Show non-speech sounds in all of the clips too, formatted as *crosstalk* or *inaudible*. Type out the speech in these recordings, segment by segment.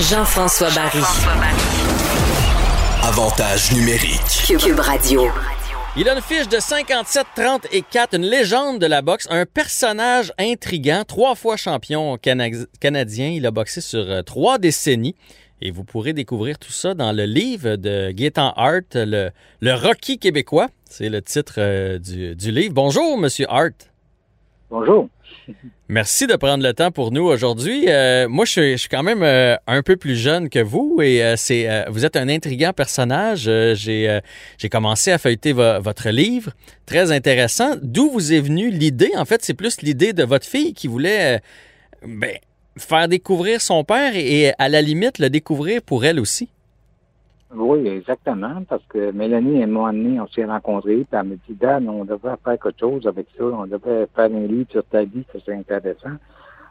Jean-François Barry. Avantage numérique. Cube Radio. Il a une fiche de 57, 30 et 4, une légende de la boxe, un personnage intrigant, trois fois champion cana- canadien. Il a boxé sur euh, trois décennies. Et vous pourrez découvrir tout ça dans le livre de Gaétan Hart, le, le Rocky québécois. C'est le titre euh, du, du livre. Bonjour, Monsieur Hart. Bonjour. Merci de prendre le temps pour nous aujourd'hui. Euh, moi, je suis, quand même euh, un peu plus jeune que vous et euh, c'est vous êtes un intriguant personnage. J'ai j'ai commencé à feuilleter vo- votre livre, très intéressant. D'où vous est venue l'idée? En fait, c'est plus l'idée de votre fille qui voulait ben, faire découvrir son père et à la limite le découvrir pour elle aussi. Oui, exactement, parce que Mélanie et moi, on s'est rencontrés, puis elle me dit, Dan, on devrait faire quelque chose avec ça, on devrait faire un livre sur ta vie, ça serait intéressant.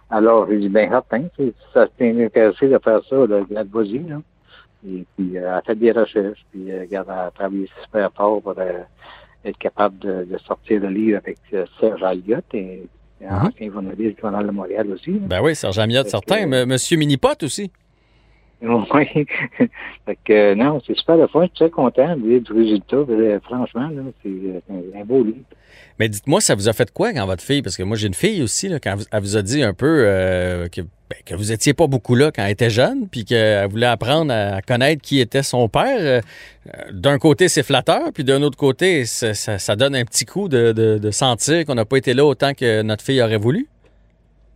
Alors, j'ai dit, ben, certain, si ça t'est intéressé de faire ça, là, vas-y, là. Et puis, euh, elle a fait des recherches, puis, euh, regarde, elle a travaillé super fort pour euh, être capable de, de sortir le livre avec euh, Serge Alliott et, et ancien journaliste du Journal de Montréal aussi. là. Ben oui, Serge Fait certain. que- M- Monsieur Minipot aussi. *laughs* Oui. fait que, euh, non, c'est super le fun. Je suis très content du résultat. Euh, Franchement, c'est euh, un, beau livre. Mais dites-moi, ça vous a fait quoi quand votre fille, parce que moi j'ai une fille aussi, quand elle vous a dit un peu que, ben, que vous étiez pas beaucoup là quand elle était jeune, puis qu'elle voulait apprendre à connaître qui était son père. d'un côté, c'est flatteur, puis d'un autre côté, ça, donne un petit coup de- de sentir qu'on n'a pas été là autant que notre fille aurait voulu.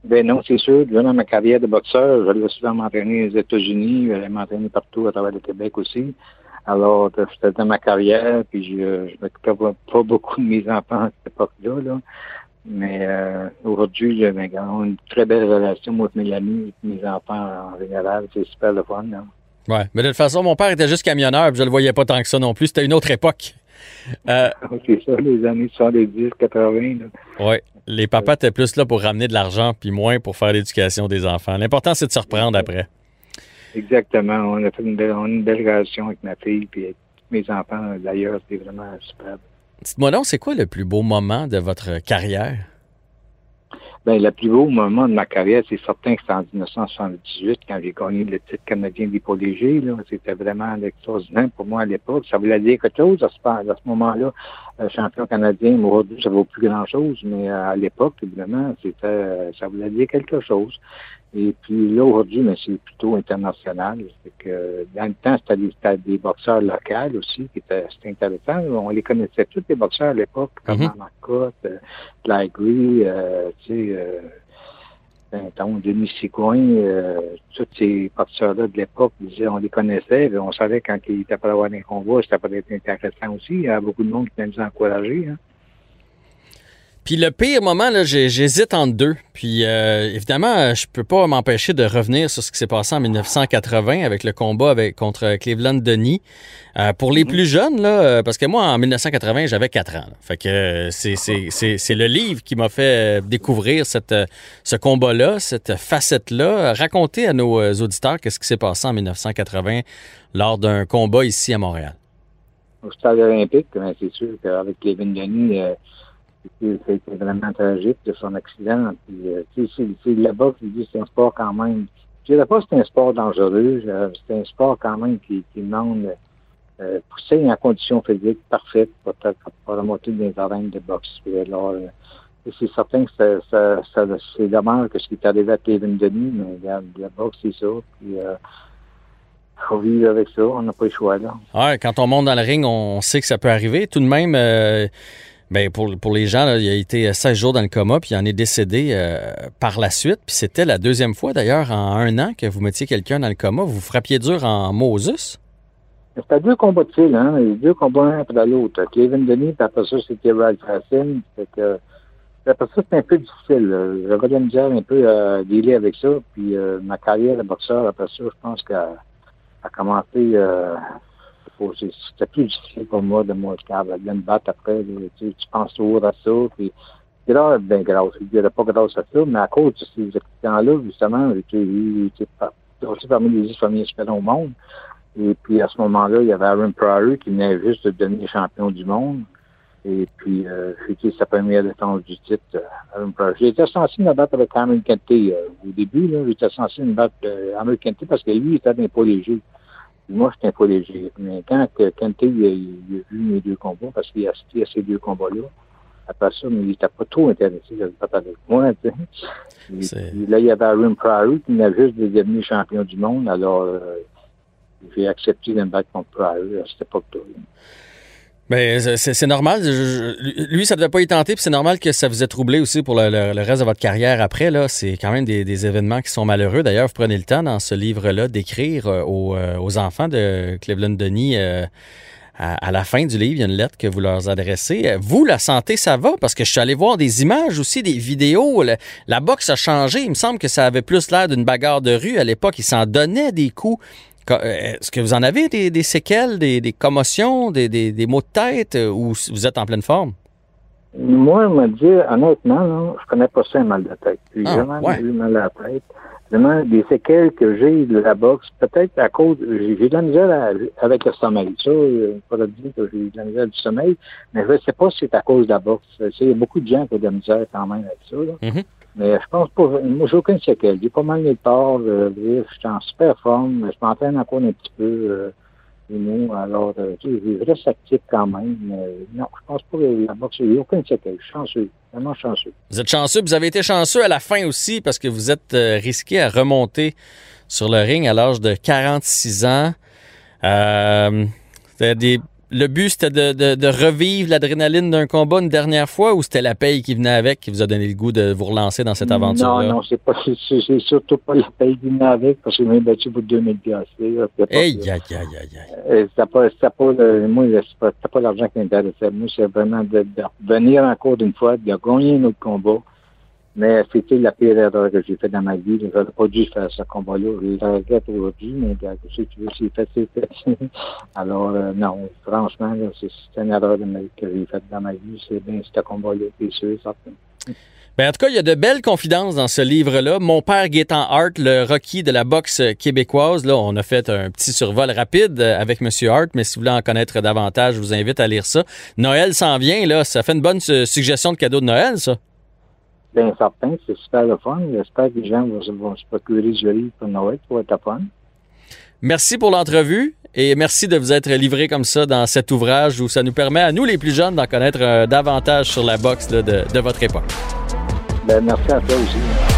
Ben non, c'est sûr. Durant ma carrière de boxeur, j'allais souvent m'entraîner aux États-Unis, j'allais m'entraîner partout à travers le Québec aussi. Alors, c'était dans ma carrière, puis je je m'occupais pas, beaucoup de mes enfants à cette époque-là. Là. Mais euh, aujourd'hui, j'ai ben, une très belle relation, avec Mélanie, et mes enfants en général. C'est super le fun. Là. Ouais. Mais de toute façon, mon père était juste camionneur, puis je le voyais pas tant que ça non plus. C'était une autre époque. Euh, c'est ça, les années 70, 80. Là. ouais. Les papas étaient plus là pour ramener de l'argent, puis moins pour faire l'éducation des enfants. L'important, c'est de se reprendre après. Exactement. On a fait une belle, une relation avec ma fille puis avec mes enfants. D'ailleurs, c'était vraiment super. Dites-moi donc, c'est quoi le plus beau moment de votre carrière? Ben, le plus beau moment de ma carrière, c'est certain que c'est en 1978, quand j'ai gagné le titre canadien d'épaule léger. C'était vraiment extraordinaire pour moi à l'époque. Ça voulait dire quelque chose à à ce moment-là. Euh, champion canadien, aujourd'hui, ça vaut plus grand-chose, mais euh, à l'époque, évidemment, c'était, euh, ça voulait dire quelque chose. Et puis là, aujourd'hui, mais c'est plutôt international. C'est que dans le temps, c'était des, c'était des boxeurs locaux aussi, qui étaient c'était intéressant. On les connaissait tous, les boxeurs à l'époque, comme Mhm. Marcotte, euh, Ligry, euh, tu sais, euh, Benton, Denis Sigouin, euh, tous ces boxeurs-là de l'époque, on les connaissait, on savait quand ils étaient pas avoir des combats, c'était peut-être intéressant aussi. Il y a beaucoup de monde qui nous encourager. Hein. Puis le pire moment, là, j'hésite entre deux. Puis euh, évidemment, je peux pas m'empêcher de revenir sur ce qui s'est passé en 1980 avec le combat avec, contre Cleveland Denis. Euh, pour les plus jeunes, là, euh, parce que moi, en 1980, j'avais 4 ans. là. Fait que euh, c'est- c'est c'est- c'est le livre qui m'a fait euh, découvrir cette, ce combat-là, cette facette-là. Racontez à nos auditeurs qu'est-ce qui s'est passé en 1980 lors d'un combat ici à Montréal. Au stade olympique, c'est sûr qu'avec Kevin Denis, euh, c'était vraiment tragique de son accident. Puis, euh, c'est- là-bas qu'il dit que c'est un sport quand même. Je dirais pas que c'est un sport dangereux, c'est un sport quand même qui, qui demande euh, pousser en conditions physiques parfaites pour, pour, remonter les arènes de boxe. Euh, c'est certain que ça, c'est dommage que ce qui est arrivé à Kevin Denis, mais la boxe, c'est ça. Puis, euh, faut vivre avec ça, on n'a pas le choix, là. Ouais, quand on monte dans le ring, on sait que ça peut arriver. Tout de même, ben pour, pour les gens, il a été 16 jours dans le coma, puis il en est décédé euh, par la suite. Puis c'était la deuxième fois, d'ailleurs, en un an que vous mettiez quelqu'un dans le coma. Vous frappiez dur en Moses? C'était deux combat de fil, hein. Deux combats un après l'autre. Kevin Denis, puis après ça, c'était Ralph Racine. Que après ça, c'était un peu difficile. J'avais de la misère un peu à dealer avec ça. Puis euh, ma carrière de boxeur, après ça, je pense qu'elle a commencé. Euh, c'était plus difficile pour moi de moi capable de me battre après. Tu, tu penses toujours à ça. Puis grâce, ben grâce. Je dirais pas grâce à ça, mais à cause de ces accidents-là, justement, j'ai été aussi parmi les dix premiers espions au monde. Et puis à ce moment-là, il y avait Aaron Pryor qui venait juste de devenir champion du monde. Et puis, euh, c'était sa première défense du titre, euh, Aaron Pryor. J'étais censé me battre avec Cameron Kenty euh, au début. J'étais censé me battre euh, Cameron Kenty parce que lui, il était d'un poids léger. Moi, j'étais un poids léger. Mais quand que Kenty il, a- il a vu mes deux combats, parce qu'il a assisté à ces deux combats-là, après ça, mais il n'était pas trop intéressé de battre avec moi. tu sais. Puis là, il y avait Aaron Pryor qui venait juste de devenir champion du monde. Alors, euh, j'ai accepté de me battre contre Pryor à cette époque-là. Ben, c'est- normal. Lui, ça devait pas y tenter, puis c'est normal que ça vous ait troublé aussi pour le, reste de votre carrière après. Là, c'est quand même des, des événements qui sont malheureux. D'ailleurs, vous prenez le temps dans ce livre-là d'écrire euh, aux, euh, aux enfants de Cleveland Denis. euh, à, la fin du livre, il y a une lettre que vous leur adressez. Vous, la santé, ça va? Parce que je suis allé voir des images aussi, des vidéos. La boxe a changé. Il me semble que ça avait plus l'air d'une bagarre de rue. À l'époque, ils s'en donnaient des coups. Euh, Est-ce que vous en avez des, des séquelles, des, des commotions, des, maux de tête euh, ou vous êtes en pleine forme? Moi, me dis, honnêtement, là, je connais pas ça, un mal de tête. J'ai Ah, vraiment ouais. eu mal à la tête. Vraiment, des séquelles que j'ai de la boxe, peut-être à cause, j'ai de la misère à- avec le sommeil. Ça, pas de dire que j'ai de la misère du sommeil, mais je sais pas si c'est à cause de la boxe. Il y a beaucoup de gens qui ont de la misère quand même avec ça. Là. Mhm. Mais je pense pas, moi, j'ai aucune séquelle. J'ai pas mal de tard, euh, je suis en super forme, je m'entraîne encore un petit peu. Euh, alors, euh, tu sais, je reste actif quand même. Non, je pense pas que il n'y a aucune séquelle. Je suis chanceux, vraiment chanceux. Vous êtes chanceux. Vous avez été chanceux à la fin aussi parce que vous êtes euh, risqué à remonter sur le ring à l'âge de 46 ans. Euh, des- le but, c'était de, de- de revivre l'adrénaline d'un combat une dernière fois ou c'était la paye qui venait avec qui vous a donné le goût de vous relancer dans cette aventure-là? Non, non, c'est pas, c'est, surtout pas la paye qui venait avec, parce que j'ai battu pour 2000 piastres. là. Aïe, aïe, aïe, aïe. Euh, C'était pas, c'était pas, le- moi, c'était pas, l'argent qui m'intéressait. Moi, c'est vraiment de, de revenir encore une fois, de gagner un autre combat. Mais c'était la pire erreur que j'ai faite dans ma vie. J'aurais pas dû faire ce combat-là. Je le regrette aujourd'hui, mais si tu veux, c'est fait, c'est fait. Alors, euh, non, franchement, c'est, une erreur que j'ai faite dans ma vie. C'est bien ce combat-là, c'est sûr, certain. Ben, en tout cas, il y a de belles confidences dans ce livre-là. Mon père Gaétan Hart, le Rocky de la boxe québécoise. Là, on a fait un petit survol rapide avec Monsieur Hart, mais si vous voulez en connaître davantage, je vous invite à lire ça. Noël s'en vient, là. Ça fait une bonne su- suggestion de cadeau de Noël, ça. Bien certain, c'est super le fun. J'espère que les gens vont, se- vont se procurer ce livre pour Noël, pour être fun. Merci pour l'entrevue et merci de vous être livré comme ça dans cet ouvrage où ça nous permet à nous, les plus jeunes, d'en connaître euh, davantage sur la boxe là, de, de votre époque. Ben, merci à toi aussi.